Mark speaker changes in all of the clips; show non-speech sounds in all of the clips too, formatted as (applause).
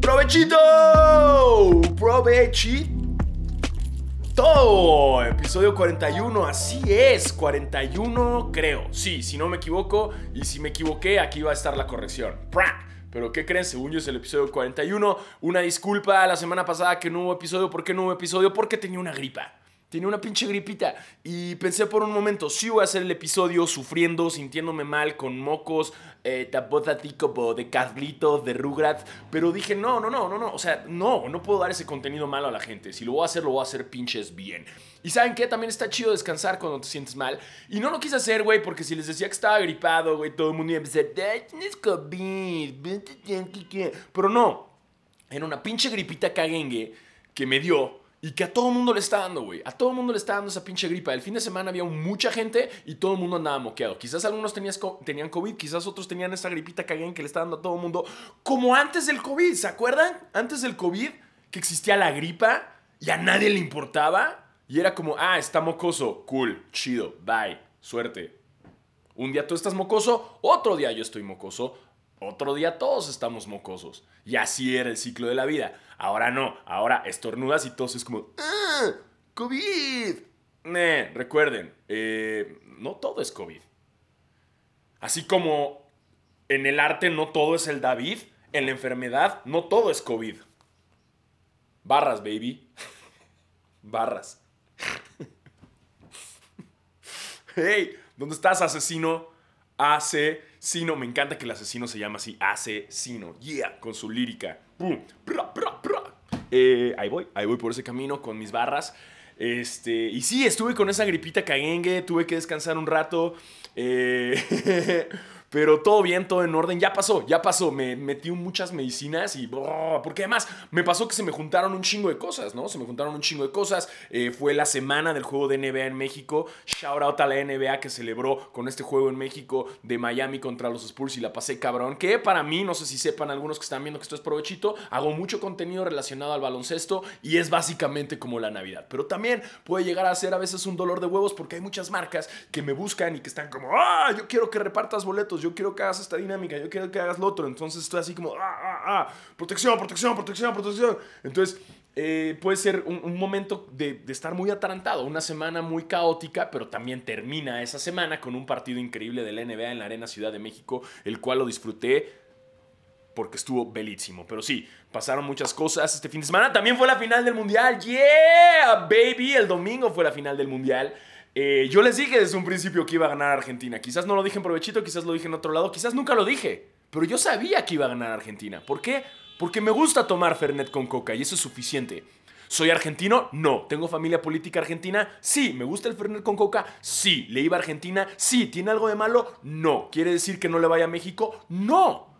Speaker 1: ¡Provechito! ¡Provechito! Episodio 41, así es, 41 creo. Sí, si no me equivoco, y si me equivoqué, aquí va a estar la corrección. Pero ¿qué creen? Según yo es el episodio 41. Una disculpa la semana pasada que no hubo episodio. ¿Por qué no hubo episodio? Porque tenía una gripa. Tenía una pinche gripita y pensé por un momento, sí voy a hacer el episodio sufriendo, sintiéndome mal, con mocos, eh, como de Carlitos, de Rugrats, pero dije, no, no, no, no, no, o sea, no, no puedo dar ese contenido malo a la gente. Si lo voy a hacer, lo voy a hacer pinches bien. Y ¿saben qué? También está chido descansar cuando te sientes mal. Y no lo quise hacer, güey, porque si les decía que estaba gripado, güey, todo el mundo iba a empezar, tienes COVID, pero no, era una pinche gripita caguengue que me dio y que a todo el mundo le está dando, güey. A todo el mundo le está dando esa pinche gripa. El fin de semana había mucha gente y todo el mundo andaba moqueado. Quizás algunos tenían COVID, quizás otros tenían esa gripita que le está dando a todo el mundo. Como antes del COVID, ¿se acuerdan? Antes del COVID, que existía la gripa y a nadie le importaba. Y era como, ah, está mocoso. Cool, chido, bye, suerte. Un día tú estás mocoso, otro día yo estoy mocoso, otro día todos estamos mocosos. Y así era el ciclo de la vida. Ahora no, ahora estornudas y todos es como, ¡Ah! ¡COVID! recuerden, eh, no todo es COVID. Así como en el arte no todo es el David, en la enfermedad no todo es COVID. Barras, baby. (laughs) Barras. (laughs) hey, ¿dónde estás, asesino? Asesino. Me encanta que el asesino se llama así, asesino. Yeah, con su lírica. Eh, ahí voy, ahí voy por ese camino con mis barras. Este, y sí, estuve con esa gripita caguengue, tuve que descansar un rato. Eh, (laughs) Pero todo bien, todo en orden. Ya pasó, ya pasó. Me metí muchas medicinas y... Oh, porque además me pasó que se me juntaron un chingo de cosas, ¿no? Se me juntaron un chingo de cosas. Eh, fue la semana del juego de NBA en México. Shout out a la NBA que celebró con este juego en México de Miami contra los Spurs y la pasé cabrón. Que para mí, no sé si sepan algunos que están viendo que esto es provechito, hago mucho contenido relacionado al baloncesto y es básicamente como la Navidad. Pero también puede llegar a ser a veces un dolor de huevos porque hay muchas marcas que me buscan y que están como, ah, yo quiero que repartas boletos yo quiero que hagas esta dinámica, yo quiero que hagas lo otro. Entonces estoy así como, ah, ah, ah, protección, protección, protección, protección. Entonces eh, puede ser un, momento de, estar muy atarantado, una semana muy caótica, pero también termina esa semana con un partido increíble de la NBA en la Arena Ciudad de México, el cual lo disfruté porque estuvo belísimo. Pero sí, pasaron muchas cosas este fin de semana. También fue la final del Mundial. Yeah, baby. El domingo fue la final del Mundial. Eh, yo les dije desde un principio que iba a ganar Argentina. Quizás no lo dije en provechito, quizás lo dije en otro lado, quizás nunca lo dije. Pero yo sabía que iba a ganar Argentina. ¿Por qué? Porque me gusta tomar Fernet con coca y eso es suficiente. ¿Soy argentino? No. ¿Tengo familia política argentina? Sí. ¿Me gusta el Fernet con coca? Sí. ¿Le iba a Argentina? Sí. ¿Tiene algo de malo? No. ¿Quiere decir que no le vaya a México? No.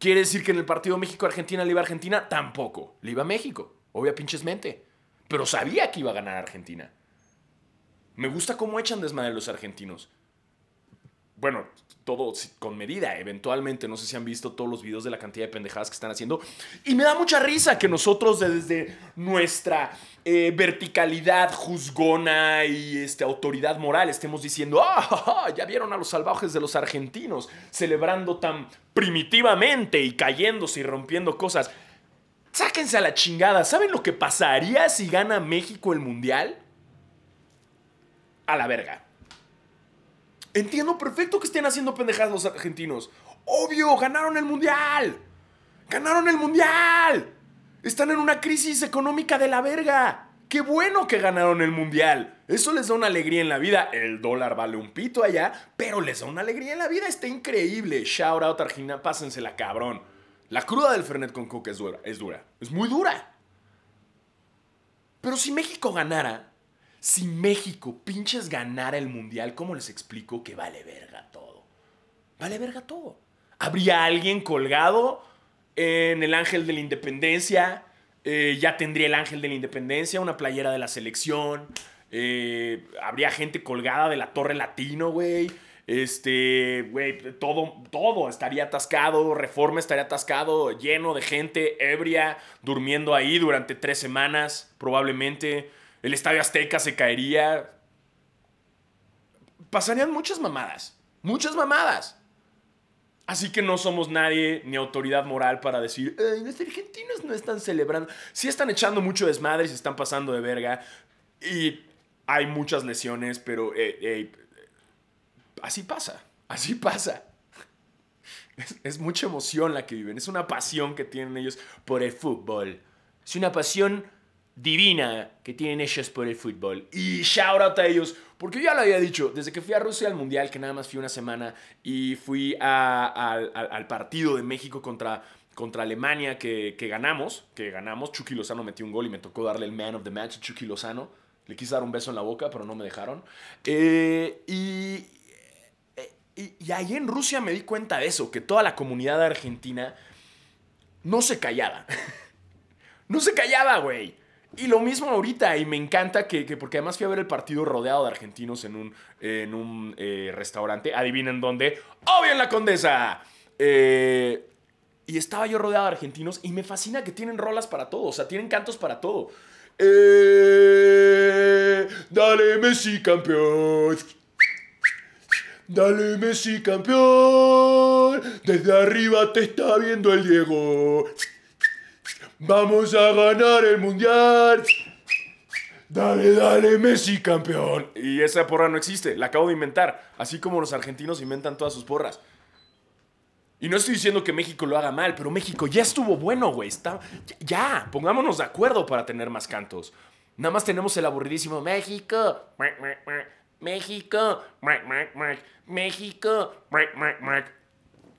Speaker 1: ¿Quiere decir que en el partido México-Argentina le iba a Argentina? Tampoco. Le iba a México. Obvia pinches mente. Pero sabía que iba a ganar Argentina. Me gusta cómo echan desmadre los argentinos. Bueno, todo con medida, eventualmente. No sé si han visto todos los videos de la cantidad de pendejadas que están haciendo. Y me da mucha risa que nosotros desde nuestra eh, verticalidad juzgona y este, autoridad moral estemos diciendo, ah, ya vieron a los salvajes de los argentinos celebrando tan primitivamente y cayéndose y rompiendo cosas. Sáquense a la chingada. ¿Saben lo que pasaría si gana México el Mundial? A la verga. Entiendo perfecto que estén haciendo pendejadas los argentinos. Obvio, ganaron el mundial. Ganaron el mundial. Están en una crisis económica de la verga. Qué bueno que ganaron el mundial. Eso les da una alegría en la vida. El dólar vale un pito allá, pero les da una alegría en la vida. Está increíble. Shout out Argentina, pásensela cabrón. La cruda del Fernet con coca es dura. Es dura. Es muy dura. Pero si México ganara, si México pinches ganara el mundial, ¿cómo les explico que vale verga todo? Vale verga todo. Habría alguien colgado en el Ángel de la Independencia. Eh, ya tendría el Ángel de la Independencia, una playera de la selección. Eh, habría gente colgada de la Torre Latino, güey. Este, güey, todo, todo estaría atascado, Reforma estaría atascado, lleno de gente ebria, durmiendo ahí durante tres semanas, probablemente el Estadio Azteca se caería. Pasarían muchas mamadas. Muchas mamadas. Así que no somos nadie ni autoridad moral para decir, los argentinos no están celebrando. Sí están echando mucho desmadre y se están pasando de verga. Y hay muchas lesiones, pero eh, eh, así pasa. Así pasa. Es mucha emoción la que viven. Es una pasión que tienen ellos por el fútbol. Es una pasión divina que tienen ellos por el fútbol. Y shout out a ellos, porque yo ya lo había dicho, desde que fui a Rusia al Mundial, que nada más fui una semana, y fui al, partido de México contra, contra Alemania que, que ganamos, que ganamos, Chucky Lozano metió un gol y me tocó darle el man of the match a Chucky Lozano. Le quise dar un beso en la boca, pero no me dejaron. Eh, y, y, y ahí en Rusia me di cuenta de eso, que toda la comunidad argentina no se callaba. (laughs) no se callaba, güey. Y lo mismo ahorita, y me encanta que, que- porque además fui a ver el partido rodeado de argentinos en un, en un eh, restaurante. Adivinen dónde. ¡Obvio en la Condesa! Eh, y estaba yo rodeado de argentinos y me fascina que tienen rolas para todo, o sea, tienen cantos para todo. Eh, dale Messi campeón. Dale Messi campeón. Desde arriba te está viendo el Diego. Vamos a ganar el mundial. Dale, dale, Messi campeón. Y esa porra no existe, la acabo de inventar. Así como los argentinos inventan todas sus porras. Y no estoy diciendo que México lo haga mal, pero México ya estuvo bueno, güey. Ya, pongámonos de acuerdo para tener más cantos. Nada más tenemos el aburridísimo México. México. México.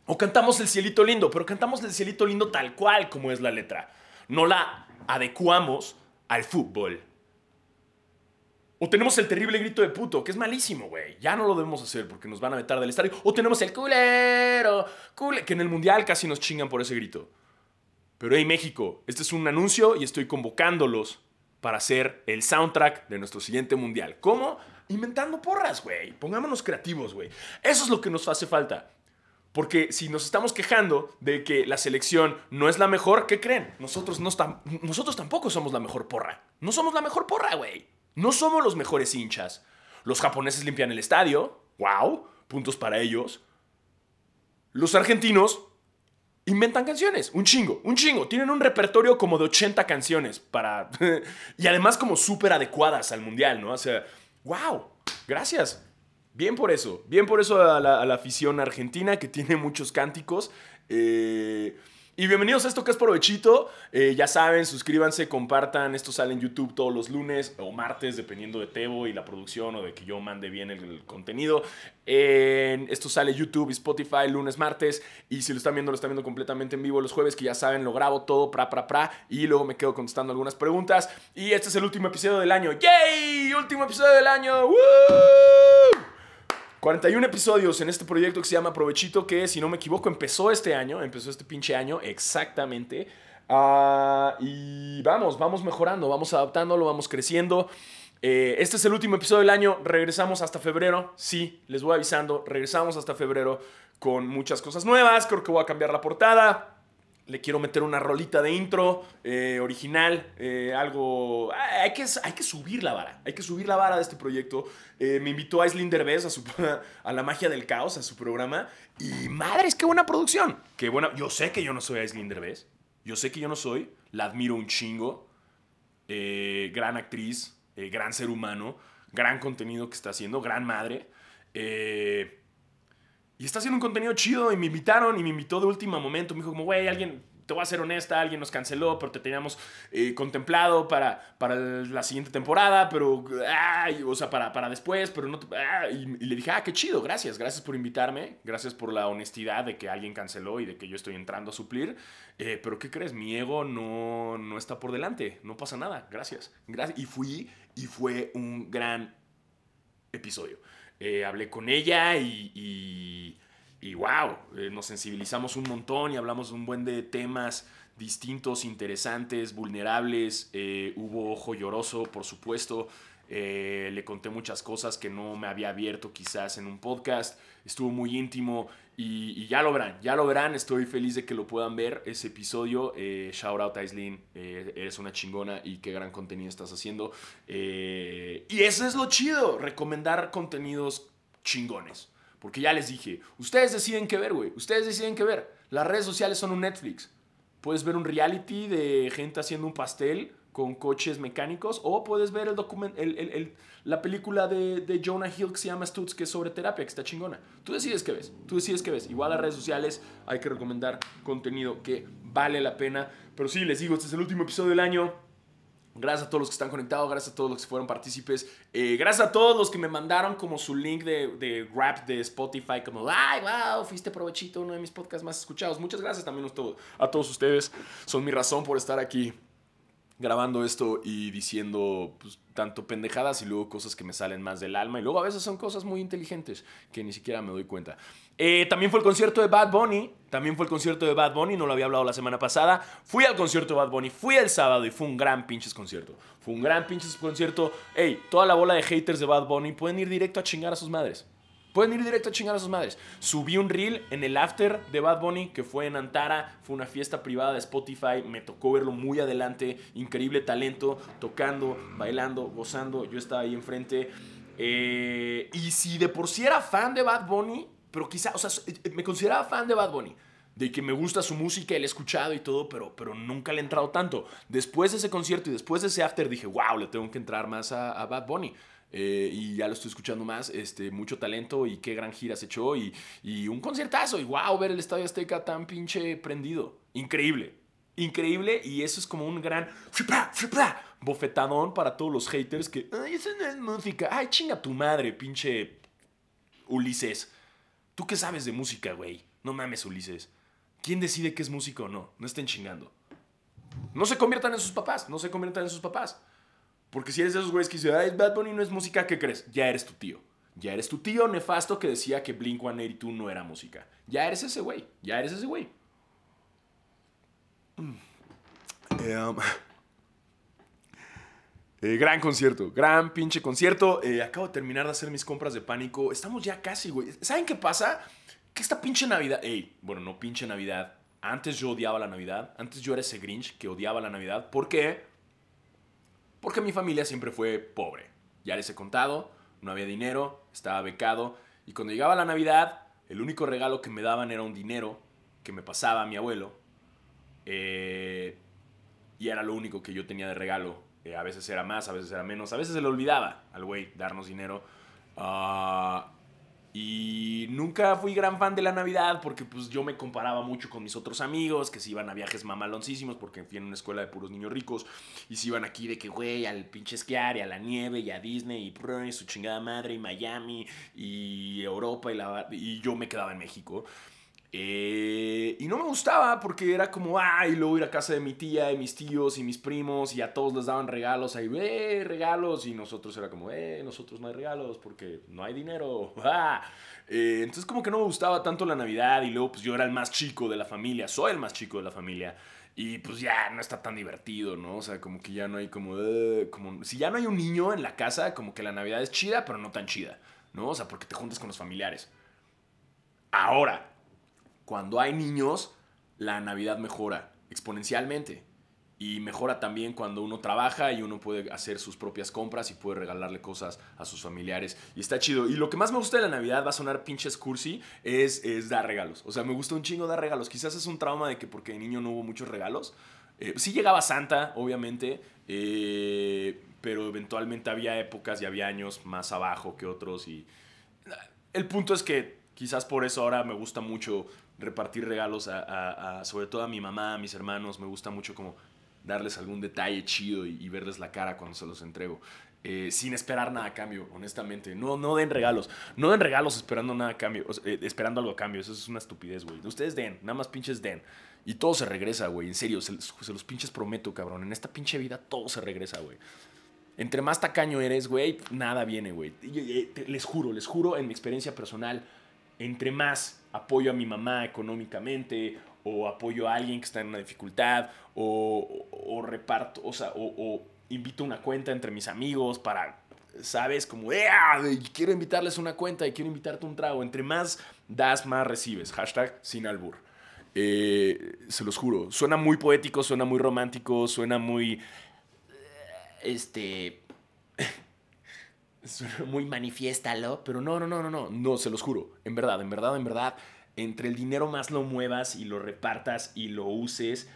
Speaker 1: O cantamos el cielito lindo, pero cantamos el cielito lindo tal cual como es la letra. No la adecuamos al fútbol. O tenemos el terrible grito de puto, que es malísimo, güey. Ya no lo debemos hacer porque nos van a vetar del estadio. O tenemos el culero, cule- que en el mundial casi nos chingan por ese grito. Pero hey, México, este es un anuncio y estoy convocándolos para hacer el soundtrack de nuestro siguiente mundial. ¿Cómo? Inventando porras, güey. Pongámonos creativos, güey. Eso es lo que nos hace falta. Porque si nos estamos quejando de que la selección no es la mejor, ¿qué creen? Nosotros, no nosotros tampoco somos la mejor porra. No somos la mejor porra, güey. No somos los mejores hinchas. Los japoneses limpian el estadio. ¡Wow! Puntos para ellos. Los argentinos inventan canciones. Un chingo, un chingo. Tienen un repertorio como de 80 canciones para... (laughs) y además como súper adecuadas al mundial, ¿no? O sea, ¡wow! Gracias. Bien por eso. Bien por eso a la, afición argentina que tiene muchos cánticos. Eh, y bienvenidos a esto que es provechito. Eh, ya saben, suscríbanse, compartan. Esto sale en YouTube todos los lunes o martes, dependiendo de Tebo y la producción o de que yo mande bien el, contenido. En- esto sale YouTube y Spotify lunes, martes. Y si lo están viendo, lo están viendo completamente en vivo los jueves, que ya saben, lo grabo todo, pra, pra, pra. Y luego me quedo contestando algunas preguntas. Y este es el último episodio del año. ¡Yay! Último episodio del año. ¡Woo! 41 episodios en este proyecto que se llama Provechito, que si no me equivoco empezó este año, empezó este pinche año, exactamente. Ah, y vamos, vamos mejorando, vamos adaptándolo, vamos creciendo. Eh, este es el último episodio del año, regresamos hasta febrero, sí, les voy avisando, regresamos hasta febrero con muchas cosas nuevas, creo que voy a cambiar la portada. Le quiero meter una rolita de intro eh, original, eh, algo... ah, Hay que, hay que subir la vara, hay que subir la vara de este proyecto. Eh, me invitó a Aislinn Derbez a, su, (laughs) a La Magia del Caos, a su programa. Y madres, qué buena producción. Qué buena... Yo sé que yo no soy Aislinn Derbez. Yo sé que yo no soy. La admiro un chingo. Gran actriz, gran ser humano, gran contenido que está haciendo, gran madre. Eh, y está haciendo un contenido chido y me invitaron y me invitó de último momento. Me dijo como, güey, alguien, te voy a ser honesta, alguien nos canceló, pero te teníamos eh, contemplado para, para la siguiente temporada, pero, ay, o sea, para, para después, pero no... ah", y, y le dije, ah, qué chido, gracias, gracias por invitarme, gracias por la honestidad de que alguien canceló y de que yo estoy entrando a suplir. Eh, pero ¿qué crees? Mi ego no, no está por delante, no pasa nada, gracias. gracias. Y fui y fue un gran episodio. Eh, hablé con ella y, wow, eh, nos sensibilizamos un montón y hablamos un buen de temas distintos, interesantes, vulnerables. Eh, hubo ojo lloroso, por supuesto. Le conté muchas cosas que no me había abierto quizás en un podcast. Estuvo muy íntimo y, ya lo verán, ya lo verán. Estoy feliz de que lo puedan ver ese episodio. Eh, shout out Aislinn, eh, eres una chingona y qué gran contenido estás haciendo. Eh, y eso es lo chido, recomendar contenidos chingones. Porque ya les dije, ustedes deciden qué ver, güey. Ustedes deciden qué ver. Las redes sociales son un Netflix. Puedes ver un reality de gente haciendo un pastel con coches mecánicos o puedes ver el document, la película de, de, Jonah Hill que se llama Stutz, que es sobre terapia, que está chingona. Tú decides qué ves. Tú decides qué ves. Igual las redes sociales hay que recomendar contenido que vale la pena. Pero sí, les digo, este es el último episodio del año. Gracias a todos los que están conectados, gracias a todos los que fueron partícipes, eh, gracias a todos los que me mandaron como su link de, de rap de Spotify, como, ay, wow, fuiste provechito, uno de mis podcasts más escuchados. Muchas gracias también a todos, a todos ustedes, son mi razón por estar aquí grabando esto y diciendo pues, tanto pendejadas y luego cosas que me salen más del alma y luego a veces son cosas muy inteligentes que ni siquiera me doy cuenta. Eh, también fue el concierto de Bad Bunny, también fue el concierto de Bad Bunny, no lo había hablado la semana pasada. Fui al concierto de Bad Bunny, fui el sábado y fue un gran pinches concierto. Fue un gran pinches concierto. Ey, toda la bola de haters de Bad Bunny pueden ir directo a chingar a sus madres. Pueden ir directo a chingar a sus madres. Subí un reel en el after de Bad Bunny, que fue en Antara. Fue una fiesta privada de Spotify. Me tocó verlo muy adelante. Increíble talento, tocando, bailando, gozando. Yo estaba ahí enfrente. Eh, y si de por sí era fan de Bad Bunny, pero quizá, o sea, me consideraba fan de Bad Bunny. De que me gusta su música, he escuchado y todo, pero, pero nunca le he entrado tanto. Después de ese concierto y después de ese after dije, wow, le tengo que entrar más a Bad Bunny. Eh, y ya lo estoy escuchando más, este, mucho talento y qué gran gira se echó y, y un conciertazo y wow, ver el Estadio Azteca tan pinche prendido. Increíble, increíble y eso es como un gran bofetadón para todos los haters que, ay, eso no es música, ay, chinga tu madre, pinche Ulises. ¿Tú qué sabes de música, güey? No mames, Ulises. ¿Quién decide qué es música o no? No estén chingando. No se conviertan en sus papás, no se conviertan en sus papás. Porque si eres de esos güeyes que dicen, ay, Bad Bunny no es música, ¿qué crees? Ya eres tu tío. Ya eres tu tío nefasto que decía que Blink 182 no era música. Ya eres ese güey. Ya eres ese güey. Um, (laughs) eh, gran concierto, gran pinche concierto. Eh, acabo de terminar de hacer mis compras de pánico. Estamos ya casi, güey. ¿Saben qué pasa? Que esta pinche Navidad. Ey, bueno, no pinche Navidad. Antes yo odiaba la Navidad. Antes yo era ese Grinch que odiaba la Navidad. ¿Por qué? Porque mi familia siempre fue pobre. Ya les he contado, no había dinero, estaba becado. Y cuando llegaba la Navidad, el único regalo que me daban era un dinero que me pasaba mi abuelo. Eh, y era lo único que yo tenía de regalo. Eh, a veces era más, a veces era menos. A veces se le olvidaba al güey darnos dinero. Uh, y nunca fui gran fan de la Navidad porque pues yo me comparaba mucho con mis otros amigos que se iban a viajes mamaloncísimos porque fui en una escuela de puros niños ricos y se iban aquí de que güey al pinche esquiar y a la nieve y a Disney y, y su chingada madre y Miami y Europa y, la, y yo me quedaba en México. Eh, y no me gustaba porque era como, ay, luego ir a casa de mi tía y mis tíos y mis primos y a todos les daban regalos, ahí, eh, regalos. Y nosotros era como, eh, nosotros no hay regalos porque no hay dinero. (laughs) Ah. Eh, entonces como que no me gustaba tanto la Navidad y luego pues yo era el más chico de la familia, soy el más chico de la familia. Y pues ya no está tan divertido, ¿no? O sea, como que ya no hay como, eh, como... Si ya no hay un niño en la casa, como que la Navidad es chida, pero no tan chida, ¿no? O sea, porque te juntas con los familiares. Ahora, cuando hay niños, la Navidad mejora exponencialmente. Y mejora también cuando uno trabaja y uno puede hacer sus propias compras y puede regalarle cosas a sus familiares. Y está chido. Y lo que más me gusta de la Navidad, va a sonar pinches cursi, es, es dar regalos. O sea, me gusta un chingo dar regalos. Quizás es un trauma de que porque de niño no hubo muchos regalos. Eh, sí llegaba Santa, obviamente, eh, pero eventualmente había épocas y había años más abajo que otros. Y el punto es que quizás por eso ahora me gusta mucho repartir regalos a, sobre todo a mi mamá, a mis hermanos. Me gusta mucho como darles algún detalle chido y, verles la cara cuando se los entrego. Eh, sin esperar nada a cambio, honestamente. No, no den regalos. No den regalos esperando nada a cambio. Eh, esperando algo a cambio. Eso es una estupidez, güey. Ustedes den. Nada más pinches den. Y todo se regresa, güey. En serio. Se, se, los pinches prometo, cabrón. En esta pinche vida todo se regresa, güey. Entre más tacaño eres, güey, nada viene, güey. Les juro, les juro en mi experiencia personal. Entre más apoyo a mi mamá económicamente o apoyo a alguien que está en una dificultad o, reparto, o sea, o, invito una cuenta entre mis amigos para, ¿sabes? Como, quiero invitarles una cuenta y quiero invitarte un trago. Entre más das, más recibes. Hashtag sin albur. Eh, se los juro. Suena muy poético, suena muy romántico, suena muy... Este... (laughs) muy manifiéstalo, pero no, no, no, no, no, no, se los juro. En verdad, en verdad, en verdad, entre el dinero más lo muevas y lo repartas y lo uses,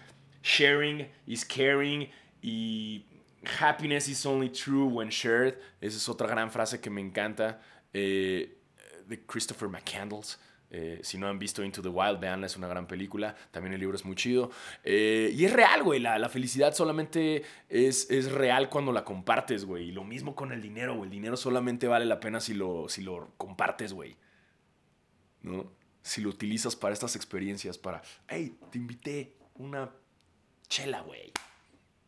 Speaker 1: sharing is caring y happiness is only true when shared. Esa es otra gran frase que me encanta eh, de Christopher McCandles. Eh, si no han visto Into the Wild, veanla, es una gran película. También el libro es muy chido. Eh, y es real, güey. La, la, felicidad solamente es, es real cuando la compartes, güey. Y lo mismo con el dinero, güey. El dinero solamente vale la pena si lo, si lo compartes, güey. ¿No? Si lo utilizas para estas experiencias, para, hey, te invité una chela, güey.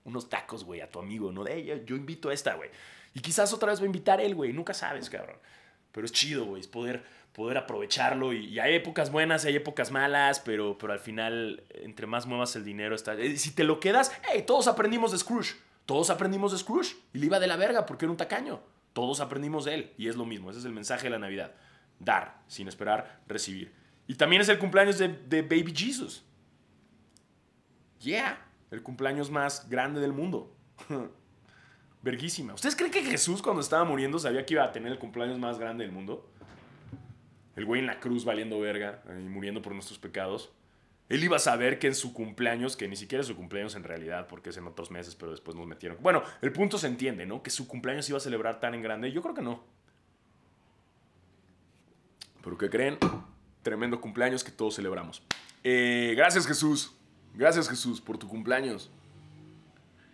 Speaker 1: Unos tacos, güey, a tu amigo, ¿no? De, hey, yo invito a esta, güey. Y quizás otra vez va a invitar él, güey. Nunca sabes, cabrón. Pero es chido, güey. Es poder poder aprovecharlo. Y, hay épocas buenas, hay épocas malas, pero, pero al final, entre más muevas el dinero, está. Eh, si te lo quedas, hey, todos aprendimos de Scrooge. Todos aprendimos de Scrooge. Y le iba de la verga porque era un tacaño. Todos aprendimos de él. Y es lo mismo. Ese es el mensaje de la Navidad. Dar, sin esperar recibir. Y también es el cumpleaños de, de Baby Jesus. Yeah. El cumpleaños más grande del mundo. (laughs) Verguísima. ¿Ustedes creen que Jesús cuando estaba muriendo sabía que iba a tener el cumpleaños más grande del mundo? El güey en la cruz valiendo verga y muriendo por nuestros pecados. Él iba a saber que en su cumpleaños, que ni siquiera es su cumpleaños en realidad, porque es en otros meses, pero después nos metieron. Bueno, el punto se entiende, ¿no? Que su cumpleaños iba a celebrar tan en grande. Yo creo que no. Pero ¿qué creen? Tremendo cumpleaños que todos celebramos. Eh, gracias Jesús. Gracias Jesús por tu cumpleaños.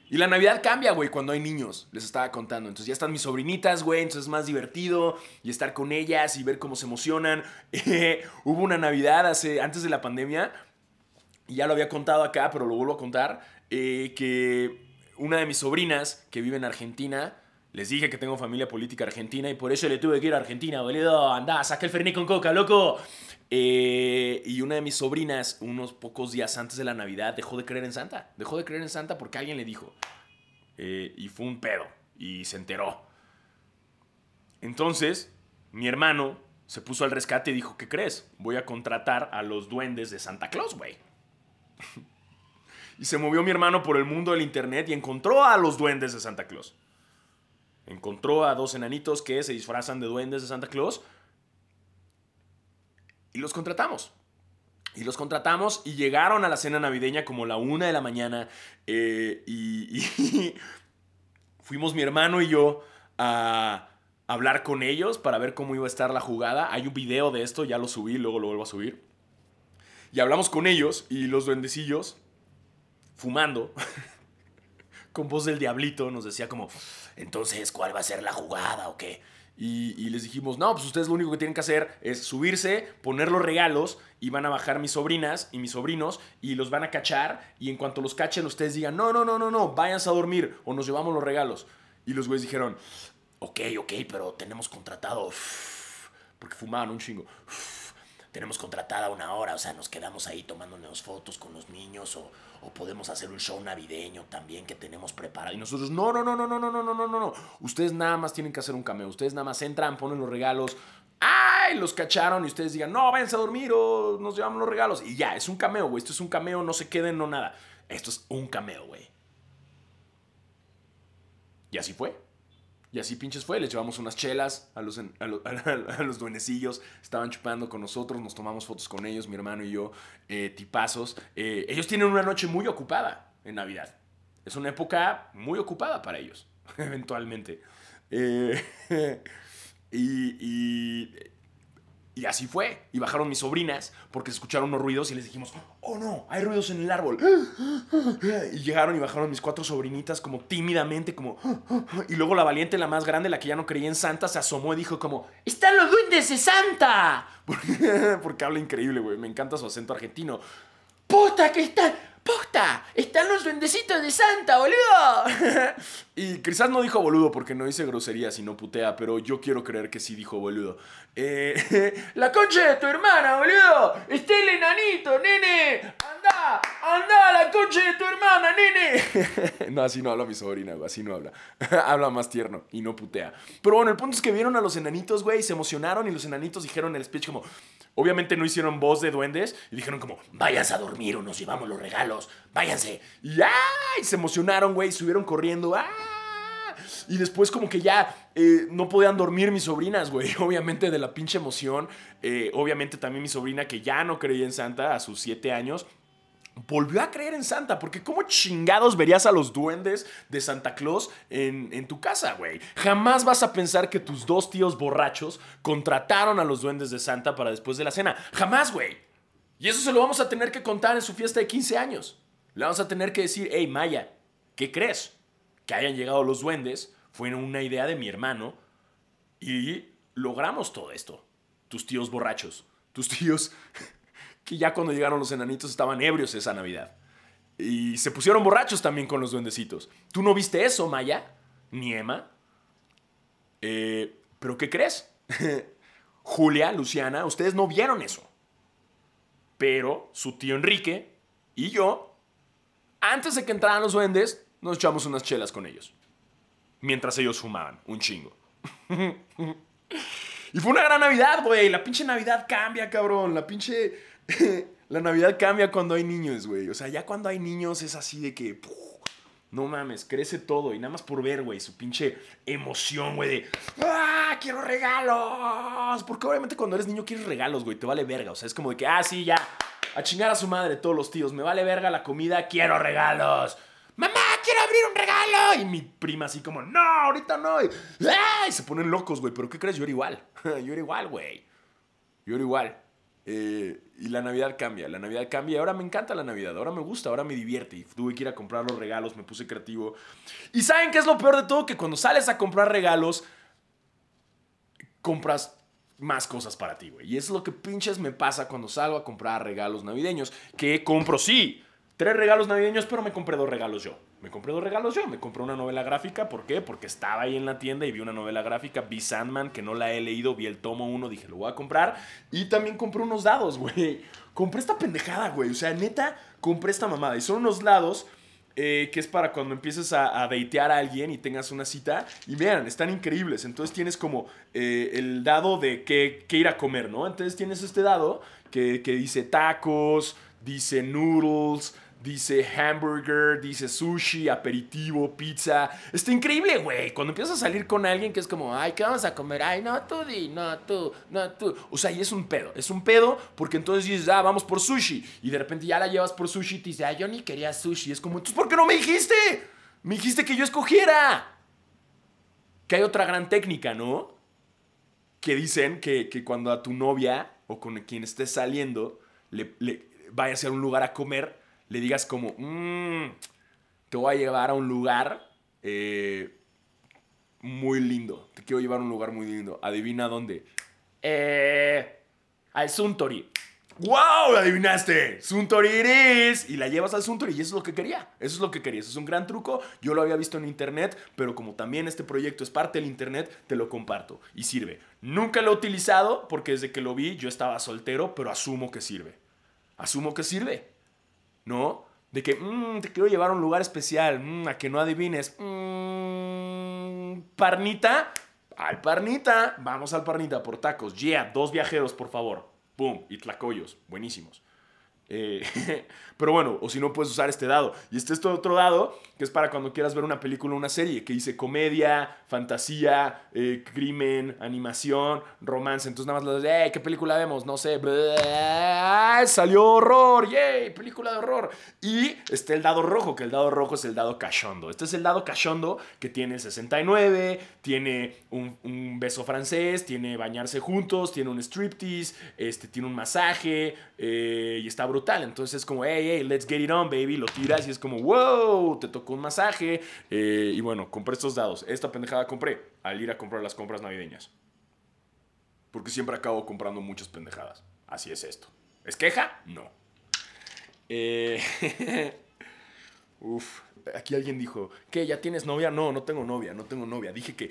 Speaker 1: Y la Navidad cambia, güey, cuando hay niños, les estaba contando. Entonces ya están mis sobrinitas, güey, entonces es más divertido y estar con ellas y ver cómo se emocionan. (laughs) hubo una Navidad hace, antes de la pandemia, y ya lo había contado acá, pero lo vuelvo a contar, eh, que una de mis sobrinas que vive en Argentina, les dije que tengo familia política argentina y por eso le tuve que ir a Argentina, boludo. Andá, saca el Fernet con coca, loco. Eh, y una de mis sobrinas, unos pocos días antes de la Navidad, dejó de creer en Santa. Dejó de creer en Santa porque alguien le dijo. Eh, y fue un pedo. Y se enteró. Entonces, mi hermano se puso al rescate y dijo, ¿qué crees? Voy a contratar a los duendes de Santa Claus, güey. (laughs) y se movió mi hermano por el mundo del internet y encontró a los duendes de Santa Claus. Encontró a dos enanitos que se disfrazan de duendes de Santa Claus y los contratamos. Y los contratamos y llegaron a la cena navideña como la una de la mañana. Eh, y, (laughs) fuimos mi hermano y yo a hablar con ellos para ver cómo iba a estar la jugada. Hay un video de esto, ya lo subí, luego lo vuelvo a subir. Y hablamos con ellos y los duendecillos, fumando, (laughs) con voz del diablito, nos decía como, entonces, ¿cuál va a ser la jugada o qué? Y, les dijimos, no, pues ustedes lo único que tienen que hacer es subirse, poner los regalos y van a bajar mis sobrinas y mis sobrinos y los van a cachar y en cuanto los cachen ustedes digan, no, no, no, no, no, váyanse a dormir o nos llevamos los regalos. Y los güeyes dijeron, ok, ok, pero tenemos contratado, porque fumaban un chingo tenemos contratada una hora, o sea, nos quedamos ahí tomándonos fotos con los niños o, o, podemos hacer un show navideño también que tenemos preparado. Y nosotros, no, no, no, no, no, no, no, no, no, no. Ustedes nada más tienen que hacer un cameo. Ustedes nada más entran, ponen los regalos. ¡Ay! Los cacharon y ustedes digan, no, váyanse a dormir o nos llevamos los regalos. Y ya, es un cameo, güey. Esto es un cameo, no se queden, no nada. Esto es un cameo, güey. Y así fue. Y así pinches fue, les llevamos unas chelas a los, (laughs) a, los, duenecillos, estaban chupando con nosotros, nos tomamos fotos con ellos, mi hermano y yo, eh, tipazos. Eh, ellos tienen una noche muy ocupada en Navidad. Es una época muy ocupada para ellos, (laughs) eventualmente. Eh, (laughs) y así fue. Y bajaron mis sobrinas porque escucharon unos ruidos y les dijimos, oh no, hay ruidos en el árbol. Y llegaron y bajaron mis cuatro sobrinitas como tímidamente, como... Y luego la valiente, la más grande, la que ya no creía en Santa, se asomó y dijo como, ¡Están los duendes de Santa! (laughs) Porque, habla increíble, güey. Me encanta su acento argentino. ¡Puta que están! ¡Posta! ¡Están los duendecitos de Santa, boludo! (laughs) y quizás no dijo boludo porque no dice grosería, sino putea, pero yo quiero creer que sí dijo boludo. Eh, (laughs) ¡La concha de tu hermana, boludo! ¡Está el enanito, nene! ¡Anda! ¡Anda la concha de tu hermana, nene! (laughs) no, así no habla mi sobrina, güey, así no habla. (laughs) habla más tierno y no putea. Pero bueno, el punto es que vieron a los enanitos, güey, y se emocionaron y los enanitos dijeron el speech como... Obviamente no hicieron voz de duendes y dijeron como, váyanse a dormir o nos llevamos los regalos, váyanse. Y ¡ay! se emocionaron, güey, subieron corriendo, ¡ah! Y después como que ya eh, no podían dormir mis sobrinas, güey. (laughs) Obviamente de la pinche emoción. Eh, obviamente también mi sobrina que ya no creía en Santa a sus siete años volvió a creer en Santa, porque ¿cómo chingados verías a los duendes de Santa Claus en, tu casa, güey? Jamás vas a pensar que tus dos tíos borrachos contrataron a los duendes de Santa para después de la cena. Jamás, güey. Y eso se lo vamos a tener que contar en su fiesta de 15 años. Le vamos a tener que decir, hey, Maya, ¿qué crees? Que hayan llegado los duendes fue una idea de mi hermano y logramos todo esto. Tus tíos borrachos, tus tíos (laughs) que ya cuando llegaron los enanitos estaban ebrios esa Navidad. Y se pusieron borrachos también con los duendecitos. ¿Tú no viste eso, Maya? Ni Emma. Eh, ¿Pero qué crees? (laughs) Julia, Luciana, ustedes no vieron eso. Pero su tío Enrique y yo, antes de que entraran los duendes, nos echamos unas chelas con ellos. Mientras ellos fumaban, un chingo. (laughs) y fue una gran Navidad, güey. La pinche Navidad cambia, cabrón. La pinche (laughs) la Navidad cambia cuando hay niños, güey. O sea, ya cuando hay niños es así de que. no mames, crece todo. Y nada más por ver, güey, su pinche emoción, güey, de. ¡Ah! ¡Quiero regalos! Porque obviamente cuando eres niño quieres regalos, güey. Te vale verga. O sea, es como de que, ah, sí, ya. A chingar a su madre todos los tíos. Me vale verga la comida, quiero regalos. ¡Mamá, quiero abrir un regalo! Y mi prima así como, no, ahorita no. Y, se ponen locos, güey. Pero ¿qué crees? Yo era igual. (laughs) Yo era igual, güey. Yo era igual. Eh, y la Navidad cambia, la Navidad cambia. Ahora me encanta la Navidad, ahora me gusta, ahora me divierte. Y tuve que ir a comprar los regalos, me puse creativo. Y ¿saben qué es lo peor de todo? Que cuando sales a comprar regalos, compras más cosas para ti, güey. Y es lo que pinches me pasa cuando salgo a comprar regalos navideños. Que compro, sí, tres regalos navideños, pero me compré dos regalos yo. Me compré dos regalos yo. Me compré una novela gráfica. ¿Por qué? Porque estaba ahí en la tienda y vi una novela gráfica, vi Sandman, que no la he leído, vi el tomo uno, dije, lo voy a comprar. Y también compré unos dados, (laughs) güey. Compré esta pendejada, güey. O sea, neta, compré esta mamada. Y son unos dados eh, que es para cuando empieces a, a, datear a alguien y tengas una cita. Y vean, están increíbles. Entonces tienes como eh, el dado de qué, qué, ir a comer, ¿no? Entonces tienes este dado que, que dice tacos, dice noodles dice hamburger, dice sushi, aperitivo, pizza. Está increíble, güey. Cuando empiezas a salir con alguien que es como, ay, ¿qué vamos a comer? Ay, no, tú di, no, tú, no, tú. O sea, y es un pedo. Es un pedo porque entonces dices, ah, vamos por sushi. Y de repente ya la llevas por sushi y te dice, ay, yo ni quería sushi. Es como, entonces, ¿por qué no me dijiste? Me dijiste que yo escogiera. Que hay otra gran técnica, ¿no? Que dicen que, cuando a tu novia o con quien estés saliendo le, le vayas a un lugar a comer, le digas como, mmm, te voy a llevar a un lugar eh, muy lindo. Te quiero llevar a un lugar muy lindo. Adivina dónde. Eh, al Suntory. ¡Wow! adivinaste! Suntory eres. Y la llevas al Suntory y eso es lo que quería. Eso es lo que quería. Eso es un gran truco. Yo lo había visto en internet, pero como también este proyecto es parte del internet, te lo comparto. Y sirve. Nunca lo he utilizado porque desde que lo vi yo estaba soltero, pero asumo que sirve. Asumo que sirve. ¿No? De que mmm, te quiero llevar a un lugar especial, mmm, a que no adivines. Mmm, parnita, al parnita, vamos al parnita por tacos. Yeah, dos viajeros, por favor. Boom, y tlacoyos, buenísimos. Eh, (laughs) pero bueno, o si no puedes usar este dado. Y este es otro dado que es para cuando quieras ver una película o una serie que dice comedia, fantasía, eh, crimen, animación, romance. Entonces nada más lo dices, ¿qué película vemos? No sé. salió horror, ¡yay! Película de horror. Y está el dado rojo, que el dado rojo es el dado cachondo. Este es el dado cachondo que tiene 69, tiene un beso francés, tiene bañarse juntos, tiene un striptease, este, tiene un masaje eh, y está brutal. Entonces es como, hey, hey, let's get it on, baby. Lo tiras y es como, wow, te tocó un masaje. Eh, y bueno, compré estos dados. Esta pendejada compré al ir a comprar las compras navideñas. Porque siempre acabo comprando muchas pendejadas. Así es esto. ¿Es queja? No. Eh, (laughs) uf, aquí alguien dijo, ¿qué? ¿Ya tienes novia? No, no tengo novia, no tengo novia. Dije que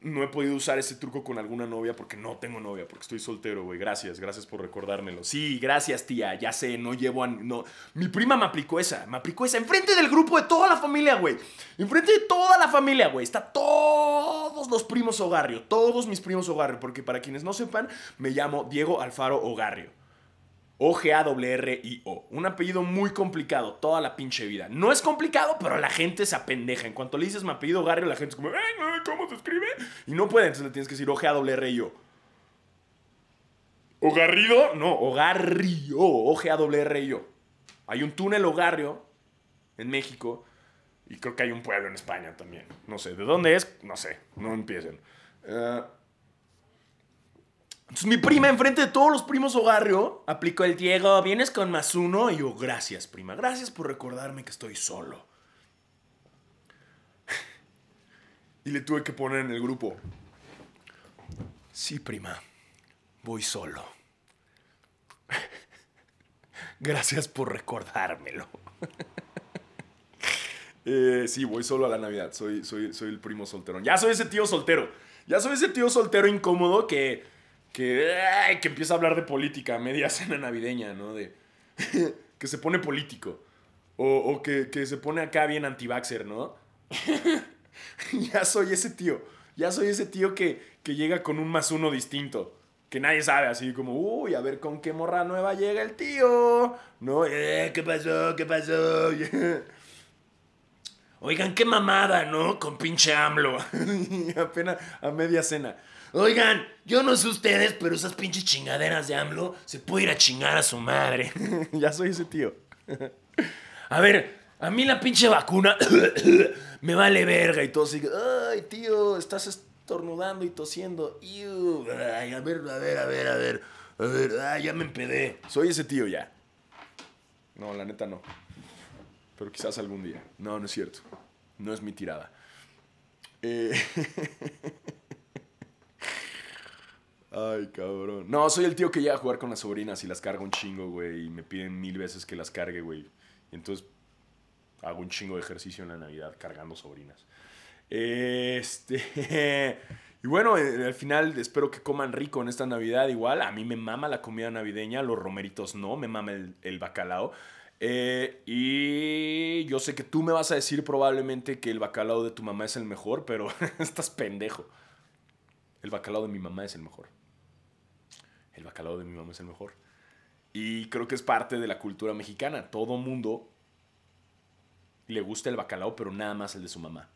Speaker 1: no he podido usar ese truco con alguna novia porque no tengo novia, porque estoy soltero, güey. Gracias, gracias por recordármelo. Sí, gracias, tía. Ya sé, no llevo a. No. Mi prima me aplicó esa, me aplicó esa. Enfrente del grupo de toda la familia, güey. Enfrente de toda la familia, güey. Está todos los primos Ogarrio. Todos mis primos Ogarrio. Porque para quienes no sepan, me llamo Diego Alfaro Ogarrio. O-G-A-R-R-I-O. Un apellido muy complicado toda la pinche vida. No es complicado, pero la gente se apendeja. En cuanto le dices mi apellido Garrio, la gente es como, "Ay, no, ¿cómo se escribe? Y no puede, entonces le tienes que decir O-G-A-R-R-I-O. ¿O? No, Ogarrio. O-G-A-R-R-I-O. Hay un túnel Ogarrio en México y creo que hay un pueblo en España también. No sé, ¿de dónde es? No sé, no empiecen. Eh, entonces mi prima, enfrente de todos los primos Ogarrio, aplicó el Diego, ¿vienes con más uno? Y yo, gracias, prima, gracias por recordarme que estoy solo. (laughs) Y le tuve que poner en el grupo. Sí, prima, voy solo. (laughs) Gracias por recordármelo. (laughs) Eh, sí, voy solo a la Navidad. Soy, soy, soy el primo solterón. Ya soy ese tío soltero. Ya soy ese tío soltero incómodo que, que, ay, que empieza a hablar de política a media cena navideña, ¿no? De, (laughs) que se pone político. O, o que, que se pone acá bien anti-vaxxer, ¿no? (laughs) ya soy ese tío. Ya soy ese tío que, que llega con un más uno distinto. Que nadie sabe, así como, uy, a ver con qué morra nueva llega el tío. ¿No? Eh, ¿Qué pasó? ¿Qué pasó? (laughs) Oigan, qué mamada, ¿no? Con pinche AMLO. Apenas a media cena. Oigan, yo no sé ustedes, pero esas pinches chingaderas de AMLO se puede ir a chingar a su madre. (laughs) ya soy ese tío. (laughs) a ver, a mí la pinche vacuna (coughs) me vale verga y todo así. Ay, tío, estás estornudando y tosiendo. Iu, ay, a ver, a ver, a ver, a ver. A ver, ay, ya me empedé. Soy ese tío ya. No, la neta no. Pero quizás algún día. No, no es cierto. No es mi tirada. Eh, (laughs) Ay, cabrón. No, soy el tío que llega a jugar con las sobrinas y las carga un chingo, güey. Y me piden mil veces que las cargue, güey. Y entonces hago un chingo de ejercicio en la Navidad cargando sobrinas. Este. (laughs) Y bueno, eh, al final espero que coman rico en esta Navidad. Igual, a mí me mama la comida navideña, los romeritos no, me mama el, bacalao. Eh, y yo sé que tú me vas a decir probablemente que el bacalao de tu mamá es el mejor, pero (laughs) estás pendejo. El bacalao de mi mamá es el mejor. El bacalao de mi mamá es el mejor. Y creo que es parte de la cultura mexicana. Todo mundo le gusta el bacalao, pero nada más el de su mamá.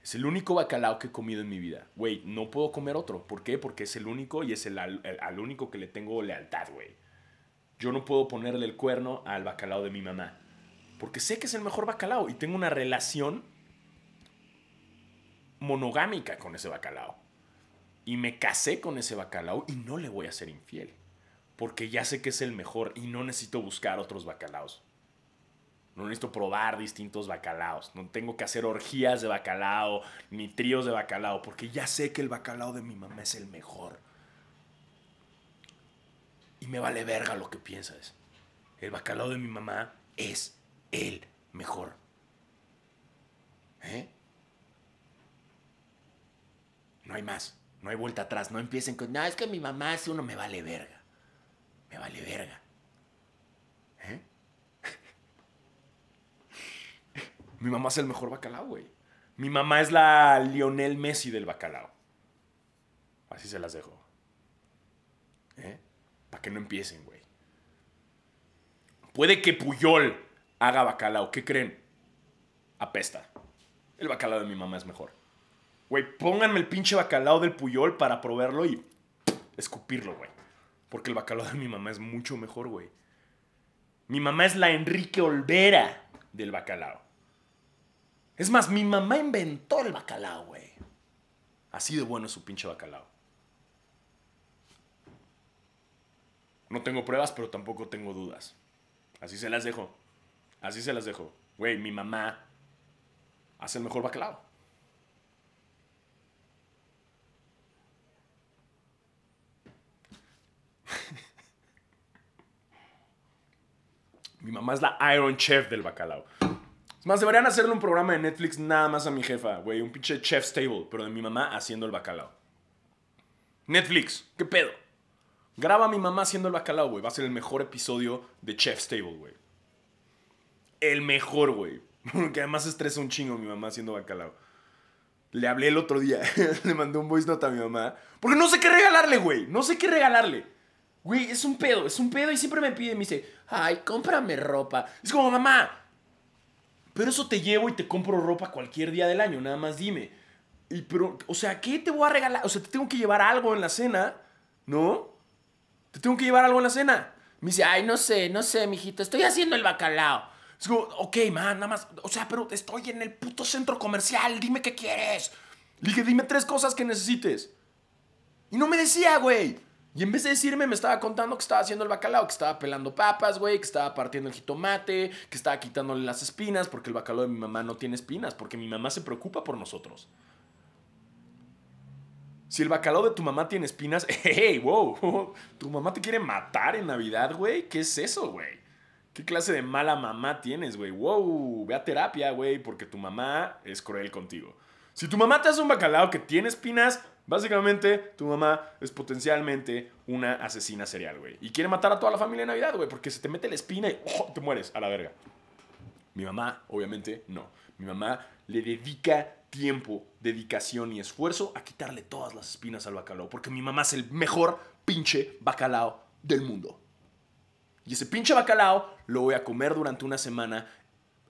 Speaker 1: Es el único bacalao que he comido en mi vida. Güey, no puedo comer otro. ¿Por qué? Porque es el único y es el, al, único que le tengo lealtad, güey. Yo no puedo ponerle el cuerno al bacalao de mi mamá. Porque sé que es el mejor bacalao y tengo una relación monogámica con ese bacalao. Y me casé con ese bacalao y no le voy a ser infiel. Porque ya sé que es el mejor y no necesito buscar otros bacalaos. No necesito probar distintos bacalaos. No tengo que hacer orgías de bacalao ni tríos de bacalao. Porque ya sé que el bacalao de mi mamá es el mejor. Y me vale verga lo que piensas. El bacalao de mi mamá es el mejor. ¿Eh? No hay más. No hay vuelta atrás. No empiecen con, no, es que mi mamá es uno, me vale verga. Me vale verga. ¿Eh? (laughs) mi mamá es el mejor bacalao, güey. Mi mamá es la Lionel Messi del bacalao. Así se las dejo. ¿Eh? Para que no empiecen, güey. Puede que Puyol haga bacalao. ¿Qué creen? Apesta. El bacalao de mi mamá es mejor. Güey, pónganme el pinche bacalao del Puyol para probarlo y escupirlo, güey. Porque el bacalao de mi mamá es mucho mejor, güey. Mi mamá es la Enrique Olvera del bacalao. Es más, mi mamá inventó el bacalao, güey. Así de bueno es su pinche bacalao. No tengo pruebas, pero tampoco tengo dudas. Así se las dejo. Así se las dejo. Güey, mi mamá hace el mejor bacalao. (laughs) Mi mamá es la Iron Chef del bacalao. Es más, deberían hacerle un programa de Netflix nada más a mi jefa, güey. Un pinche Chef's Table, pero de mi mamá haciendo el bacalao. Netflix, ¿qué pedo? Graba a mi mamá haciendo el bacalao, güey. Va a ser el mejor episodio de Chef's Table, güey. El mejor, güey. (laughs) Que además estresa un chingo mi mamá haciendo bacalao. Le hablé el otro día. (laughs) Le mandé un voice note a mi mamá. Porque no sé qué regalarle, güey. No sé qué regalarle. Güey, es un pedo, es un pedo y siempre me pide, me dice, ay, cómprame ropa. Es como, mamá, pero eso te llevo y te compro ropa cualquier día del año, nada más dime. Y pero, o sea, ¿qué te voy a regalar? O sea, te tengo que llevar algo en la cena, ¿no? Te tengo que llevar algo en la cena. Me dice, ay, no sé, no sé, mijito, estoy haciendo el bacalao. Es como, ok, man, nada más, o sea, pero estoy en el puto centro comercial, dime qué quieres. Le dije, dime tres cosas que necesites. Y no me decía, güey. Y en vez de decirme, me estaba contando que estaba haciendo el bacalao, que estaba pelando papas, güey, que estaba partiendo el jitomate, que estaba quitándole las espinas, porque el bacalao de mi mamá no tiene espinas, porque mi mamá se preocupa por nosotros. Si el bacalao de tu mamá tiene espinas, (laughs) hey, wow, (laughs) tu mamá te quiere matar en Navidad, güey. ¿Qué es eso, güey? ¿Qué clase de mala mamá tienes, güey? Wow, ve a terapia, güey, porque tu mamá es cruel contigo. Si tu mamá te hace un bacalao que tiene espinas, básicamente tu mamá es potencialmente una asesina serial, güey. Y quiere matar a toda la familia en Navidad, güey, porque se te mete la espina y ¡oh! te mueres a la verga. Mi mamá, obviamente, no. Mi mamá le dedica tiempo, dedicación y esfuerzo a quitarle todas las espinas al bacalao, porque mi mamá es el mejor pinche bacalao del mundo. Y ese pinche bacalao lo voy a comer durante una semana